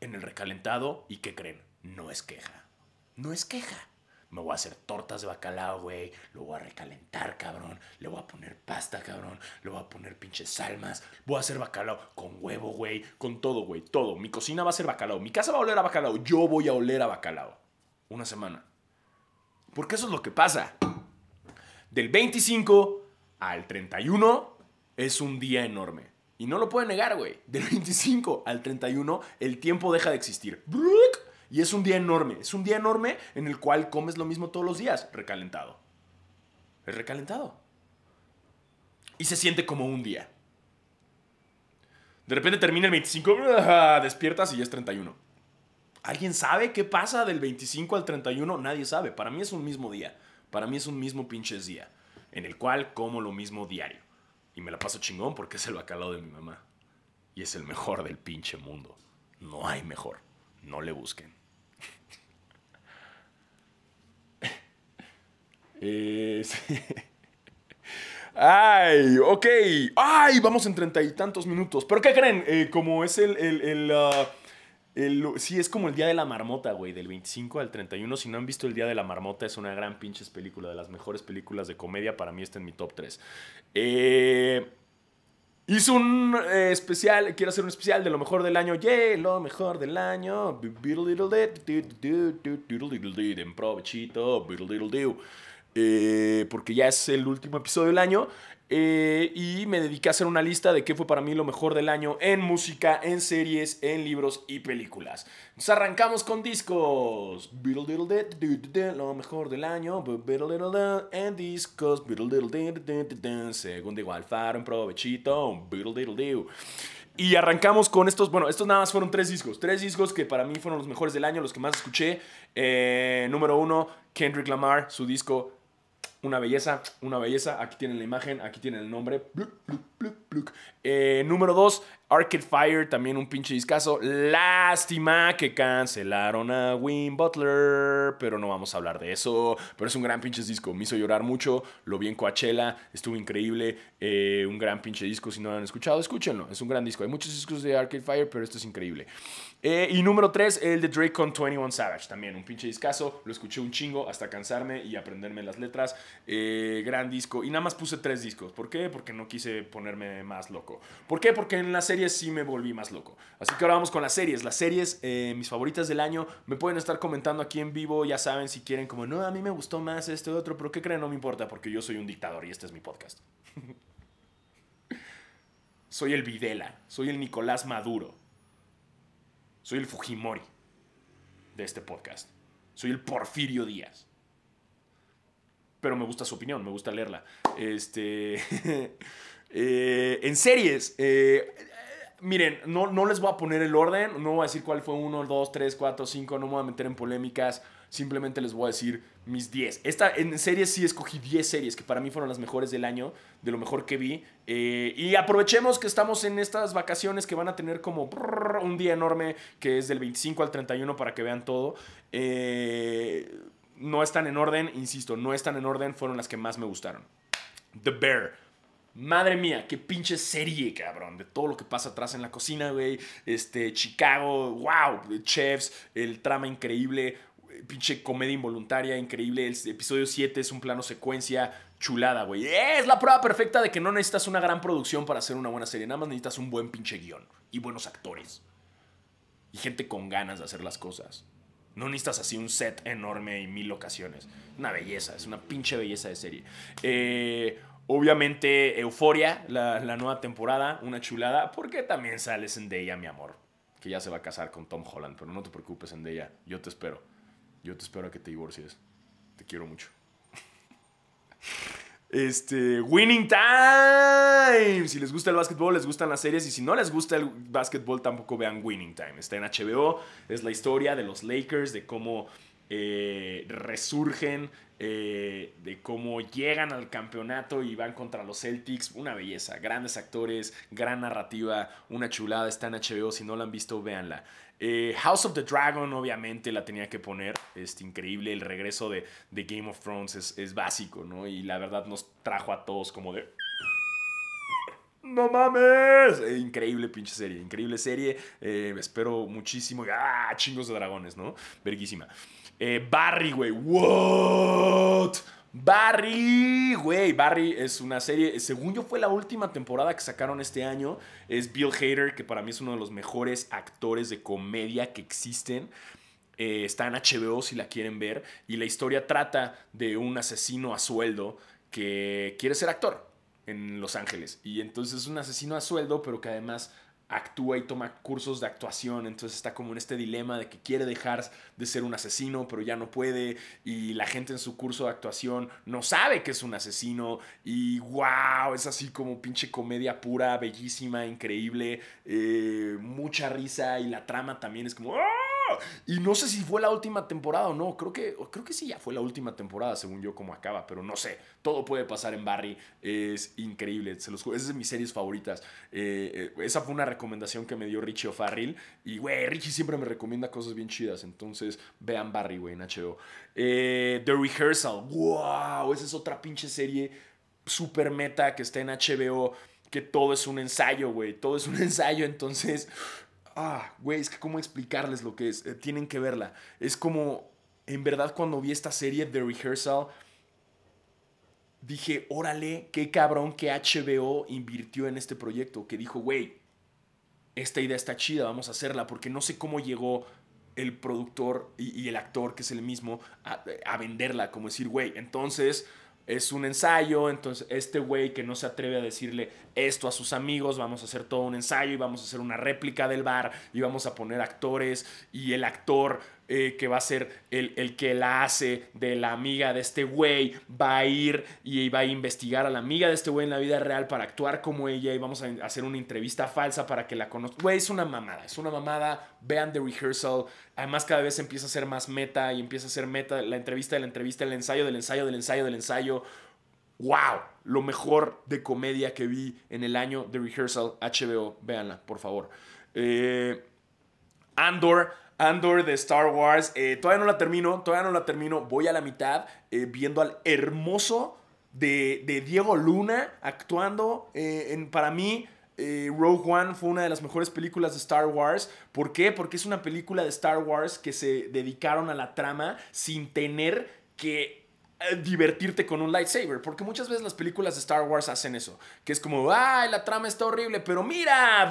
Speaker 1: en el recalentado y ¿qué creen? No es queja. No es queja. Me voy a hacer tortas de bacalao, güey. Lo voy a recalentar, cabrón. Le voy a poner pasta, cabrón. Le voy a poner pinches salmas. Voy a hacer bacalao con huevo, güey. Con todo, güey. Todo. Mi cocina va a ser bacalao. Mi casa va a oler a bacalao. Yo voy a oler a bacalao. Una semana. Porque eso es lo que pasa. Del 25 al 31 es un día enorme. Y no lo pueden negar, güey. Del 25 al 31 el tiempo deja de existir. Y es un día enorme. Es un día enorme en el cual comes lo mismo todos los días, recalentado. Es recalentado. Y se siente como un día. De repente termina el 25, (laughs) despiertas y ya es 31. ¿Alguien sabe qué pasa del 25 al 31? Nadie sabe. Para mí es un mismo día. Para mí es un mismo pinches día. En el cual como lo mismo diario. Y me la paso chingón porque es el bacalao de mi mamá. Y es el mejor del pinche mundo. No hay mejor. No le busquen. Ay, ok. Ay, vamos en treinta y tantos minutos. ¿Pero qué creen? Eh, como es el... el, ah, el, sí, es como el Día de la Marmota, güey, del 25 al 31. Si no han visto el Día de la Marmota, es una gran pinches película, de las mejores películas de comedia. Para mí está en mi top 3. Eh... Hizo un eh, especial, quiero hacer un especial de lo mejor del año. Yeah, lo mejor del año. En provechito. Eh, porque ya es el último episodio del año. Eh, y me dediqué a hacer una lista de qué fue para mí lo mejor del año en música, en series, en libros y películas. Nos arrancamos con discos. Lo mejor del año. En discos. Segundo igual faro en provechito. Y arrancamos con estos, bueno, estos nada más fueron tres discos. Tres discos que para mí fueron los mejores del año, los que más escuché. Eh, número uno, Kendrick Lamar, su disco una belleza, una belleza. Aquí tienen la imagen, aquí tienen el nombre. Eh, número 2, Arcade Fire, también un pinche discazo. Lástima que cancelaron a Win Butler, pero no vamos a hablar de eso. Pero es un gran pinche disco, me hizo llorar mucho. Lo vi en Coachella, estuvo increíble. Eh, un gran pinche disco, si no lo han escuchado, escúchenlo. Es un gran disco. Hay muchos discos de Arcade Fire, pero esto es increíble. Eh, y número 3, el de Drake con 21 Savage. También un pinche discazo. Lo escuché un chingo hasta cansarme y aprenderme las letras. Eh, gran disco. Y nada más puse tres discos. ¿Por qué? Porque no quise ponerme más loco. ¿Por qué? Porque en las series sí me volví más loco. Así que ahora vamos con las series. Las series, eh, mis favoritas del año, me pueden estar comentando aquí en vivo. Ya saben si quieren, como, no, a mí me gustó más este otro. Pero ¿qué creen? No me importa porque yo soy un dictador y este es mi podcast. (laughs) soy el Videla. Soy el Nicolás Maduro. Soy el Fujimori de este podcast. Soy el Porfirio Díaz. Pero me gusta su opinión, me gusta leerla. Este. (laughs) Eh, en series. Eh, miren, no, no les voy a poner el orden. No voy a decir cuál fue uno, dos, tres, cuatro, cinco. No me voy a meter en polémicas. Simplemente les voy a decir mis 10. Esta, en series sí escogí 10 series que para mí fueron las mejores del año, de lo mejor que vi. Eh, y aprovechemos que estamos en estas vacaciones que van a tener como un día enorme, que es del 25 al 31 para que vean todo. Eh, no están en orden, insisto, no están en orden, fueron las que más me gustaron. The Bear. Madre mía, qué pinche serie, cabrón. De todo lo que pasa atrás en la cocina, güey. Este, Chicago, wow. Chefs, el trama increíble. Pinche comedia involuntaria, increíble. El episodio 7 es un plano secuencia chulada, güey. Es la prueba perfecta de que no necesitas una gran producción para hacer una buena serie. Nada más necesitas un buen pinche guion y buenos actores. Y gente con ganas de hacer las cosas. No necesitas así un set enorme y mil locaciones. Una belleza, es una pinche belleza de serie. Eh, obviamente, Euforia, la, nueva temporada, una chulada, porque también sale Zendaya, mi amor. Que ya se va a casar con Tom Holland, pero no te preocupes, Zendaya. Yo te espero. Yo te espero a que te divorcies. Te quiero mucho. (laughs) Este, Winning Time. Si les gusta el básquetbol, les gustan las series. Y si no les gusta el básquetbol, tampoco vean Winning Time. Está en HBO. Es la historia de los Lakers, de cómo eh, resurgen, eh, de cómo llegan al campeonato y van contra los Celtics. Una belleza. Grandes actores, gran narrativa, una chulada. Está en HBO. Si no la han visto, véanla. Eh, House of the Dragon, obviamente, la tenía que poner. Este, increíble. El regreso de, Game of Thrones es, básico, ¿no? Y la verdad nos trajo a todos como de. ¡No mames! Eh, increíble pinche serie, increíble serie. Eh, espero muchísimo. ¡Ah! Chingos de dragones, ¿no? Verguísima. Barry, güey. ¿What? Barry, güey, Barry es una serie, según yo fue la última temporada que sacaron este año, es Bill Hader, que para mí es uno de los mejores actores de comedia que existen. Eh, está en HBO si la quieren ver, y la historia trata de un asesino a sueldo que quiere ser actor en Los Ángeles. Y entonces es un asesino a sueldo, pero que además actúa y toma cursos de actuación, entonces está como en este dilema de que quiere dejar de ser un asesino, pero ya no puede, y la gente en su curso de actuación no sabe que es un asesino, y wow, es así como pinche comedia pura, bellísima, increíble, eh, mucha risa, y la trama también es como... ¡ah! Y no sé si fue la última temporada o no. Creo que, creo que sí, ya fue la última temporada, según yo, como acaba. Pero no sé. Todo puede pasar en Barry. Es increíble. Se los, es de mis series favoritas. Eh, eh, esa fue una recomendación que me dio Richie O'Farrill. Y, güey, Richie siempre me recomienda cosas bien chidas. Entonces, vean Barry, güey, en HBO. Eh, The Rehearsal. ¡Wow! Esa es otra pinche serie super meta que está en HBO. Que todo es un ensayo, güey. Todo es un (laughs) ensayo. Entonces, ah, güey, es que cómo explicarles lo que es. Eh, tienen que verla. Es como, en verdad, cuando vi esta serie de Rehearsal, dije, órale, qué cabrón que HBO invirtió en este proyecto. Que dijo, güey, esta idea está chida, vamos a hacerla, porque no sé cómo llegó el productor y, el actor, que es el mismo, a, a venderla. Como decir, güey, entonces es un ensayo, entonces este güey que no se atreve a decirle esto a sus amigos, vamos a hacer todo un ensayo y vamos a hacer una réplica del bar y vamos a poner actores y el actor eh, que va a ser el, el, que la hace de la amiga de este güey, va a ir y va a investigar a la amiga de este güey en la vida real para actuar como ella y vamos a hacer una entrevista falsa para que la conozca. Güey, es una mamada, es una mamada. Vean The Rehearsal. Además, cada vez empieza a ser más meta y empieza a ser meta la entrevista de la entrevista, el ensayo del ensayo del ensayo del ensayo. ¡Wow! Lo mejor de comedia que vi en el año The Rehearsal HBO. Véanla, por favor. Eh, Andor. Andor de Star Wars. Eh, todavía no la termino, todavía no la termino. Voy a la mitad eh, viendo al hermoso de, Diego Luna actuando. Eh, en, para mí, Rogue One fue una de las mejores películas de Star Wars. ¿Por qué? Porque es una película de Star Wars que se dedicaron a la trama sin tener que divertirte con un lightsaber, porque muchas veces las películas de Star Wars hacen eso, que es como, ay, la trama está horrible, pero mira,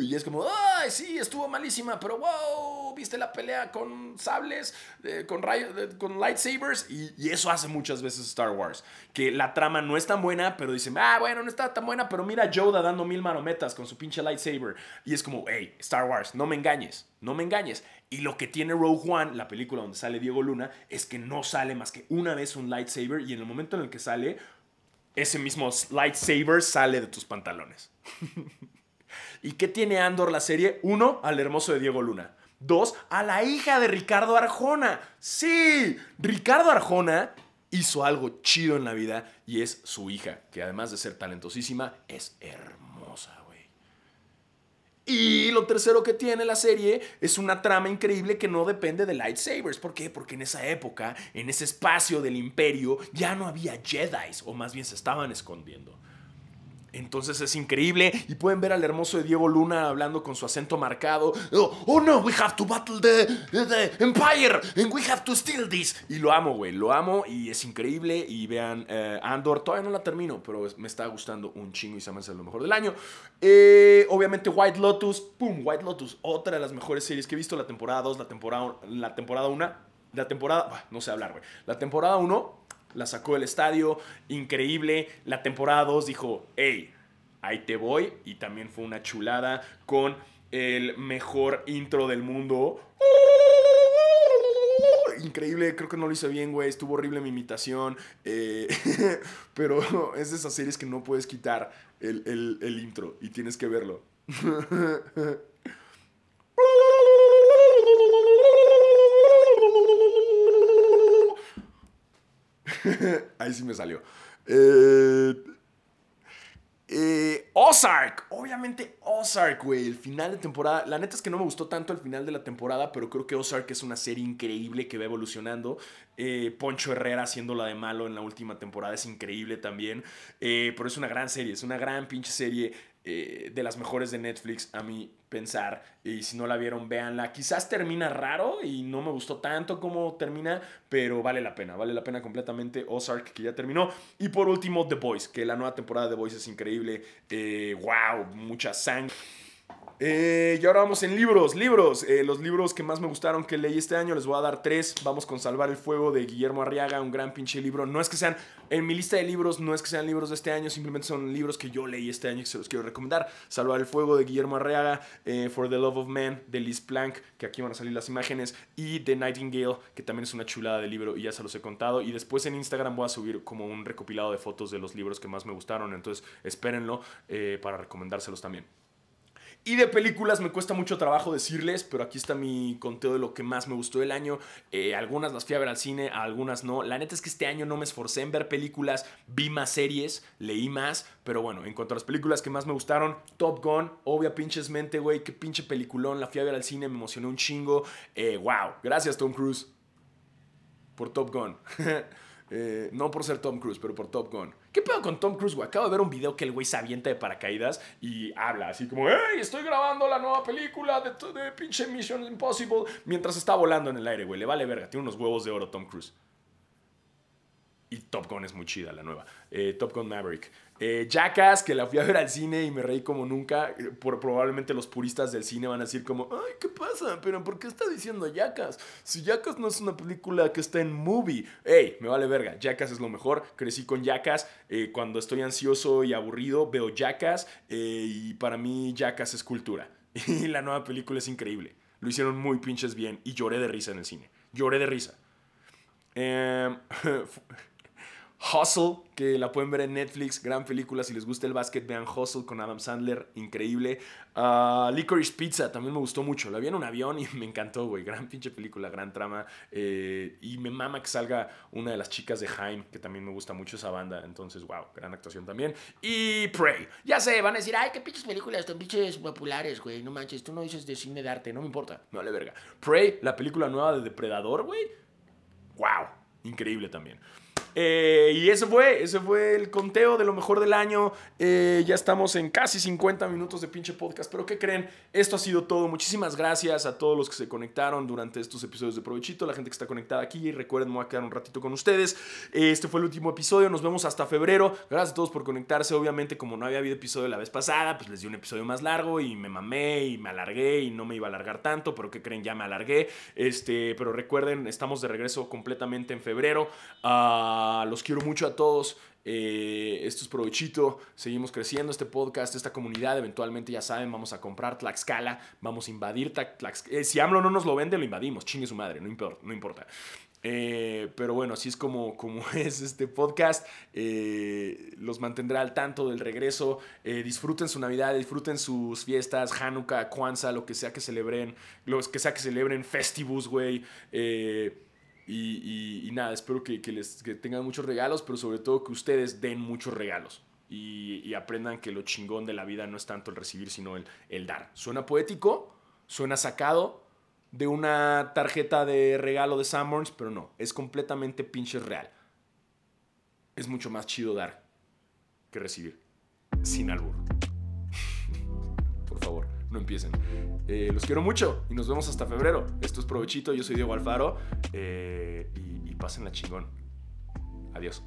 Speaker 1: y es como, ay, sí, estuvo malísima, pero wow, viste la pelea con sables, eh, con, rayos, con lightsabers. Y, eso hace muchas veces Star Wars. Que la trama no es tan buena, pero dicen, ah, bueno, no está tan buena, pero mira a Yoda dando mil marometas con su pinche lightsaber. Y es como, hey, Star Wars, no me engañes, no me engañes. Y lo que tiene Rogue One, la película donde sale Diego Luna, es que no sale más que una vez un lightsaber y en el momento en el que sale, ese mismo lightsaber sale de tus pantalones. (laughs) ¿Y qué tiene Andor la serie? Uno, al hermoso de Diego Luna. Dos, a la hija de Ricardo Arjona. Sí, Ricardo Arjona hizo algo chido en la vida y es su hija, que además de ser talentosísima, es hermosa. Y lo tercero que tiene la serie es una trama increíble que no depende de lightsabers. ¿Por qué? Porque en esa época, en ese espacio del imperio, ya no había Jedi, o más bien se estaban escondiendo. Entonces es increíble y pueden ver al hermoso Diego Luna hablando con su acento marcado. Oh, oh no, we have to battle the, the, Empire and we have to steal this. Y lo amo, güey, lo amo y es increíble. Y vean, eh, Andor, todavía no la termino, pero me está gustando un chingo y se me hace lo mejor del año. Eh, obviamente White Lotus, pum, White Lotus, otra de las mejores series que he visto, la temporada 2, la temporada, la temporada 1, la temporada, no sé hablar, güey, la temporada 1 la sacó del estadio, increíble. La temporada 2 dijo, hey, ahí te voy. Y también fue una chulada con el mejor intro del mundo. (laughs) Increíble, creo que no lo hice bien, güey. Estuvo horrible mi imitación. Eh, (laughs) pero (laughs) es de esas series que no puedes quitar el, el intro y tienes que verlo. (laughs) Ahí sí me salió. Eh, eh, Ozark, obviamente Ozark, güey, el final de temporada. La neta es que no me gustó tanto el final de la temporada, pero creo que Ozark es una serie increíble que va evolucionando. Eh, Poncho Herrera haciéndola de malo en la última temporada es increíble también. pero es una gran serie, es una gran pinche serie. Eh, de las mejores de Netflix, a mi pensar. Y si no la vieron, véanla. Quizás termina raro y no me gustó tanto como termina, pero vale la pena, vale la pena completamente. Ozark, que ya terminó. Y por último, The Voice, que la nueva temporada de The Voice es increíble. Eh, wow, mucha sangre. Eh, y ahora vamos en libros, libros. Eh, los libros que más me gustaron que leí este año, les voy a dar tres. Vamos con Salvar el Fuego de Guillermo Arriaga, un gran pinche libro. No es que sean, en mi lista de libros, no es que sean libros de este año, simplemente son libros que yo leí este año y se los quiero recomendar. Salvar el Fuego de Guillermo Arriaga, eh, For the Love of Man de Liz Plank, que aquí van a salir las imágenes, y The Nightingale, que también es una chulada de libro y ya se los he contado. Y después en Instagram voy a subir como un recopilado de fotos de los libros que más me gustaron, entonces espérenlo para recomendárselos también. Y de películas me cuesta mucho trabajo decirles, pero aquí está mi conteo de lo que más me gustó del año. Eh, algunas las fui a ver al cine, algunas no. La neta es que este año no me esforcé en ver películas, vi más series, leí más. Pero bueno, en cuanto a las películas que más me gustaron, Top Gun, obvia pinches mente, güey, qué pinche peliculón. La fui a ver al cine, me emocioné un chingo. Eh, wow, gracias Tom Cruise por Top Gun. (laughs) Eh, no por ser Tom Cruise, pero por Top Gun. ¿Qué pedo con Tom Cruise, güey? Acabo de ver un video que el güey se avienta de paracaídas y habla así como, ¡Hey! Estoy grabando la nueva película de, de pinche Mission Impossible mientras está volando en el aire, güey. Le vale verga. Tiene unos huevos de oro Tom Cruise. Y Top Gun es muy chida, la nueva. Eh, Top Gun Maverick. Eh, Jackass, que la fui a ver al cine y me reí como nunca. Eh, por, probablemente los puristas del cine van a decir como, ay, ¿qué pasa? ¿Pero por qué está diciendo Jackass? Si Jackass no es una película que está en movie. Ey, me vale verga. Jackass es lo mejor. Crecí con Jackass. Eh, cuando estoy ansioso y aburrido, veo Jackass. y para mí Jackass es cultura. (laughs) Y la nueva película es increíble. Lo hicieron muy pinches bien y lloré de risa en el cine. Lloré de risa. (laughs) Eh, Hustle, que la pueden ver en Netflix, gran película. Si les gusta el básquet, vean Hustle con Adam Sandler, increíble. Uh, Licorice Pizza también me gustó mucho. La vi en un avión y (laughs) me encantó, güey. Gran pinche película, gran trama. Eh, y me mama que salga una de las chicas de Jaime, que también me gusta mucho esa banda. Entonces, wow, gran actuación también. Y Prey. Ya sé, van a decir, ay, qué pinches películas, son pinches populares, güey. No manches, tú no dices de cine de arte, no me importa. Me vale verga. Prey, la película nueva de Depredador, güey. Wow, increíble también. Eh, y ese fue, ese fue el conteo de lo mejor del año. Eh, ya estamos en casi 50 minutos de pinche podcast. Pero ¿qué creen? Esto ha sido todo. Muchísimas gracias a todos los que se conectaron durante estos episodios de Provechito, la gente que está conectada aquí. Recuerden, me voy a quedar un ratito con ustedes. Este fue el último episodio. Nos vemos hasta febrero. Gracias a todos por conectarse. Obviamente, como no había habido episodio la vez pasada, pues les di un episodio más largo y me mamé y me alargué y no me iba a alargar tanto. Pero ¿qué creen? Ya me alargué. Este, pero recuerden, estamos de regreso completamente en febrero. Uh, los quiero mucho a todos. Eh, esto es provechito. Seguimos creciendo este podcast, esta comunidad. Eventualmente, ya saben, vamos a comprar Tlaxcala. Vamos a invadir Tlaxcala. Eh, si AMLO no nos lo vende, lo invadimos. Chingue su madre, no importa. Eh, pero bueno, así es como, (laughs) es este podcast. los mantendrá al tanto del regreso. disfruten su Navidad, disfruten sus fiestas, Hanukkah, Kwanzaa, lo que sea que celebren, los que sea que celebren, Festivus, güey. Y, nada, espero que, les, tengan muchos regalos, pero sobre todo que ustedes den muchos regalos. y, aprendan que lo chingón de la vida no es tanto el recibir, sino el, el dar. Suena poético, suena sacado de una tarjeta de regalo de Sanborns, pero no, es completamente pinche real. Es mucho más chido dar que recibir, sin albur. (laughs) Por favor, no empiecen. Eh, los quiero mucho y nos vemos hasta febrero. Esto es Provechito, yo soy Diego Alfaro eh, y, y la chingón. Adiós.